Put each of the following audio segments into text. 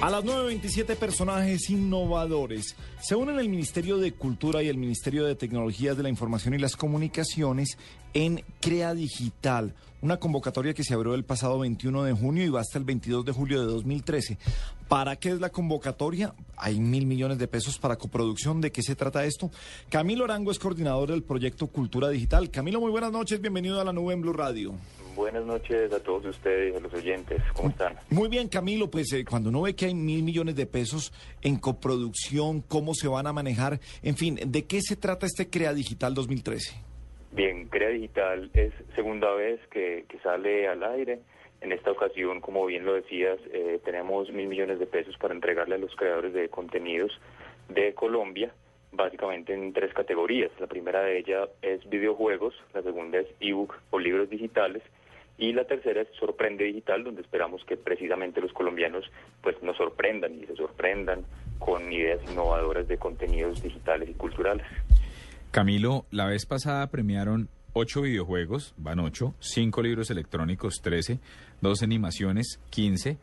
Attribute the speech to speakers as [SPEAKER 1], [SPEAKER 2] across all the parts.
[SPEAKER 1] A las 9.27 personajes innovadores se unen el Ministerio de Cultura y el Ministerio de Tecnologías de la Información y las Comunicaciones en Crea Digital, una convocatoria que se abrió el pasado 21 de junio y va hasta el 22 de julio de 2013. ¿Para qué es la convocatoria? Hay mil millones de pesos para coproducción. ¿De qué se trata esto? Camilo Arango es coordinador del proyecto Cultura Digital. Camilo, muy buenas noches. Bienvenido a la nube en Blue Radio.
[SPEAKER 2] Buenas noches a todos ustedes y a los oyentes. ¿Cómo están?
[SPEAKER 1] Muy bien, Camilo, pues eh, cuando uno ve que hay mil millones de pesos en coproducción, cómo se van a manejar, en fin, ¿de qué se trata este Crea Digital 2013?
[SPEAKER 2] Bien, Crea Digital es segunda vez que, que sale al aire. En esta ocasión, como bien lo decías, eh, tenemos mil millones de pesos para entregarle a los creadores de contenidos de Colombia, básicamente en tres categorías. La primera de ellas es videojuegos, la segunda es ebook o libros digitales y la tercera es Sorprende Digital, donde esperamos que precisamente los colombianos pues nos sorprendan y se sorprendan con ideas innovadoras de contenidos digitales y culturales.
[SPEAKER 3] Camilo, la vez pasada premiaron ocho videojuegos, van ocho, cinco libros electrónicos, trece, dos animaciones, quince,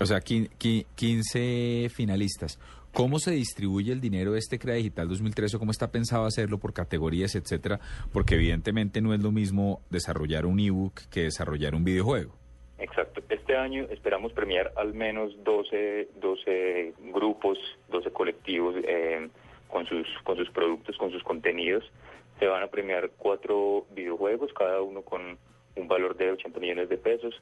[SPEAKER 3] o sea, quince finalistas. ¿Cómo se distribuye el dinero de este CREA Digital 2013 o cómo está pensado hacerlo por categorías, etcétera? Porque evidentemente no es lo mismo desarrollar un ebook que desarrollar un videojuego.
[SPEAKER 2] Exacto. Este año esperamos premiar al menos 12, 12 grupos, 12 colectivos eh, con, sus, con sus productos, con sus contenidos. Se van a premiar cuatro videojuegos, cada uno con un valor de 80 millones de pesos.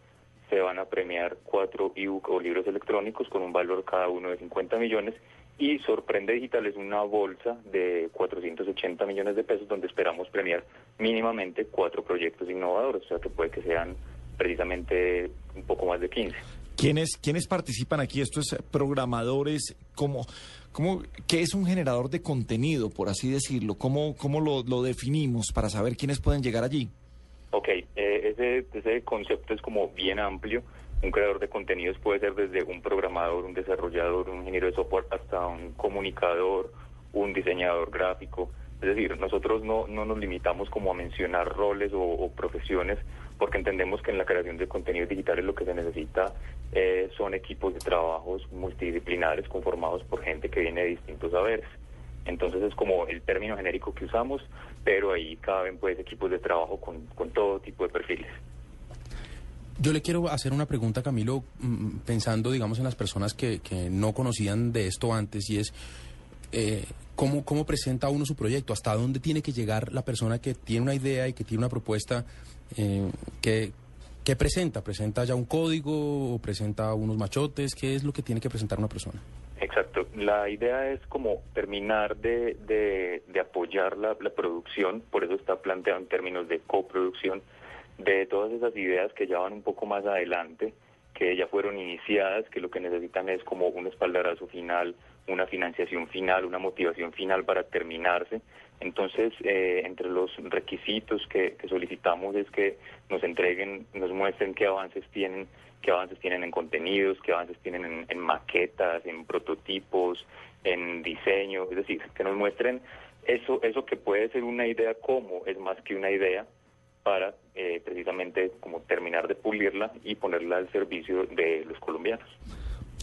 [SPEAKER 2] Se van a premiar cuatro ebook o libros electrónicos con un valor cada uno de 50 millones. Y Sorprende Digital es una bolsa de 480 millones de pesos donde esperamos premiar mínimamente cuatro proyectos innovadores, o sea que puede que sean precisamente un poco más de 15.
[SPEAKER 1] ¿Quiénes, ¿Quiénes participan aquí? Esto es programadores, ¿cómo, cómo, ¿qué es un generador de contenido, por así decirlo? ¿Cómo, cómo lo, lo definimos para saber quiénes pueden llegar allí?
[SPEAKER 2] Ok, eh, ese, ese concepto es como bien amplio. Un creador de contenidos puede ser desde un programador, un desarrollador, un ingeniero de software, hasta un comunicador, un diseñador gráfico. Es decir, nosotros no, no nos limitamos como a mencionar roles o, profesiones, porque entendemos que en la creación de contenidos digitales lo que se necesita eh, son equipos de trabajos multidisciplinares conformados por gente que viene de distintos saberes. Entonces es como el término genérico que usamos, pero ahí caben pues equipos de trabajo con, con todo tipo de perfiles.
[SPEAKER 4] Yo le quiero hacer una pregunta, Camilo, mm, pensando, digamos, en las personas que, que no conocían de esto antes, y es, eh, ¿cómo, ¿cómo presenta uno su proyecto? ¿Hasta dónde tiene que llegar la persona que tiene una idea y que tiene una propuesta? Eh, ¿qué, ¿Qué presenta? ¿Presenta ya un código o presenta unos machotes? ¿Qué es lo que tiene que presentar una persona?
[SPEAKER 2] Exacto. La idea es como terminar de, de, de apoyar la, la producción, por eso está planteado en términos de coproducción, de todas esas ideas que ya van un poco más adelante, que ya fueron iniciadas, que lo que necesitan es como un espaldarazo final, una financiación final, una motivación final para terminarse. Entonces, eh, entre los requisitos que, solicitamos es que nos entreguen, nos muestren qué avances tienen, qué avances tienen en contenidos, qué avances tienen en, en maquetas, en prototipos, en diseño, es decir, que nos muestren eso, eso que puede ser una idea como es más que una idea, para eh, precisamente como terminar de pulirla y ponerla al servicio de los colombianos.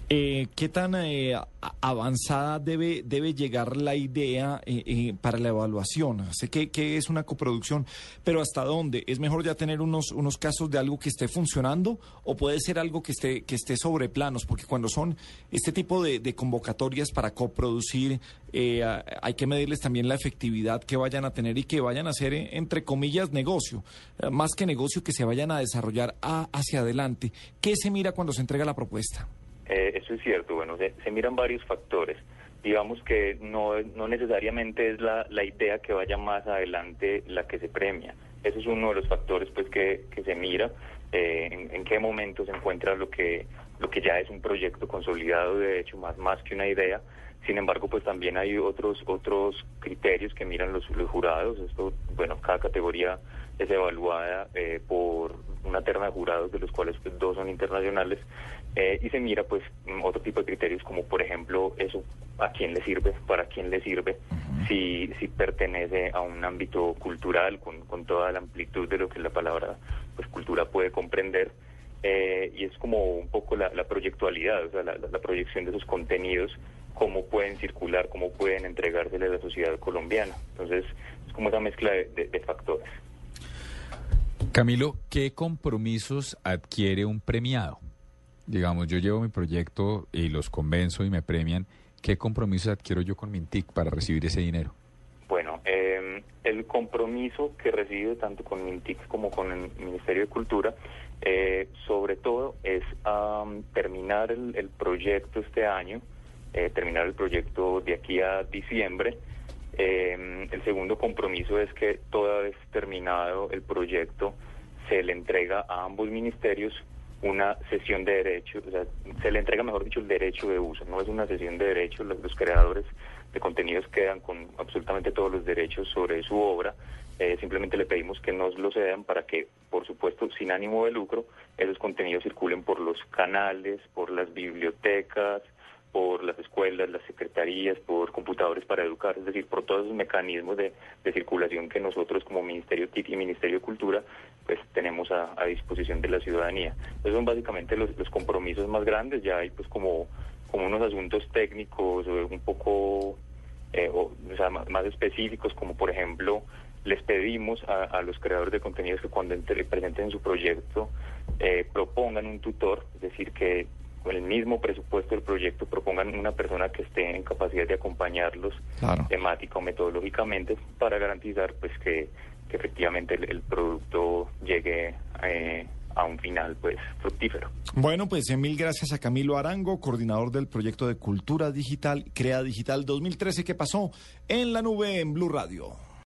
[SPEAKER 1] Eh, ¿Qué tan eh, avanzada debe, debe llegar la idea eh, eh, para la evaluación? Sé que, es una coproducción, pero ¿hasta dónde? ¿Es mejor ya tener unos, unos casos de algo que esté funcionando o puede ser algo que esté, que esté sobre planos? Porque cuando son este tipo de, convocatorias para coproducir, eh, hay que medirles también la efectividad que vayan a tener y que vayan a hacer, entre comillas, negocio. más que negocio, que se vayan a desarrollar a, hacia adelante. ¿Qué se mira cuando se entrega la propuesta?
[SPEAKER 2] Eh, eso es cierto, bueno, se, miran varios factores. Digamos que no, no necesariamente es la, la, idea que vaya más adelante la que se premia. Ese es uno de los factores pues que, que se mira, eh, en, en, qué momento se encuentra lo que, lo que ya es un proyecto consolidado, de hecho, más, más que una idea. Sin embargo, pues también hay otros otros criterios que miran los, los jurados. Esto, bueno, cada categoría es evaluada eh, por una terna de jurados, de los cuales pues, dos son internacionales, eh, y se mira pues otro tipo de criterios como por ejemplo eso a quién le sirve, para quién le sirve, si, si pertenece a un ámbito cultural con, con toda la amplitud de lo que la palabra pues cultura puede comprender. Eh, y es como un poco la, proyectualidad, o sea, la, proyección de sus contenidos, cómo pueden circular, cómo pueden entregársele a la sociedad colombiana. Entonces, es como esa mezcla de factores.
[SPEAKER 3] Camilo, ¿qué compromisos adquiere un premiado? Digamos, yo llevo mi proyecto y los convenzo y me premian. ¿Qué compromisos adquiero yo con Mintic para recibir ese dinero?
[SPEAKER 2] Bueno, em, el compromiso que recibe tanto con Mintic como con el Ministerio de Cultura, eh, sobre todo, es terminar el, proyecto este año, eh, terminar el proyecto de aquí a diciembre eh, el segundo compromiso es que toda vez terminado el proyecto se le entrega a ambos ministerios una sesión de derecho, o sea, se le entrega, mejor dicho, el derecho de uso. No es una sesión de derecho, los, creadores de contenidos quedan con absolutamente todos los derechos sobre su obra. Eh, simplemente le pedimos que nos lo cedan para que, por supuesto, sin ánimo de lucro, esos contenidos circulen por los canales, por las bibliotecas, por las escuelas, las secretarías, por computadores para educar, es decir, por todos esos mecanismos de, circulación que nosotros como Ministerio TIC y Ministerio de Cultura pues tenemos a, disposición de la ciudadanía. Esos son básicamente los, compromisos más grandes, ya hay pues como, como unos asuntos técnicos un poco eh, o, sea, más, específicos, como por ejemplo les pedimos a, los creadores de contenidos que cuando presenten su proyecto eh, propongan un tutor, es decir, que el mismo presupuesto del proyecto propongan una persona que esté en capacidad de acompañarlos temática o metodológicamente para garantizar pues que, efectivamente el, producto llegue eh, a un final pues fructífero.
[SPEAKER 1] Bueno, pues eh, mil gracias a Camilo Arango, coordinador del proyecto de Cultura Digital, Crea Digital 2013 que pasó en la nube en Blue Radio.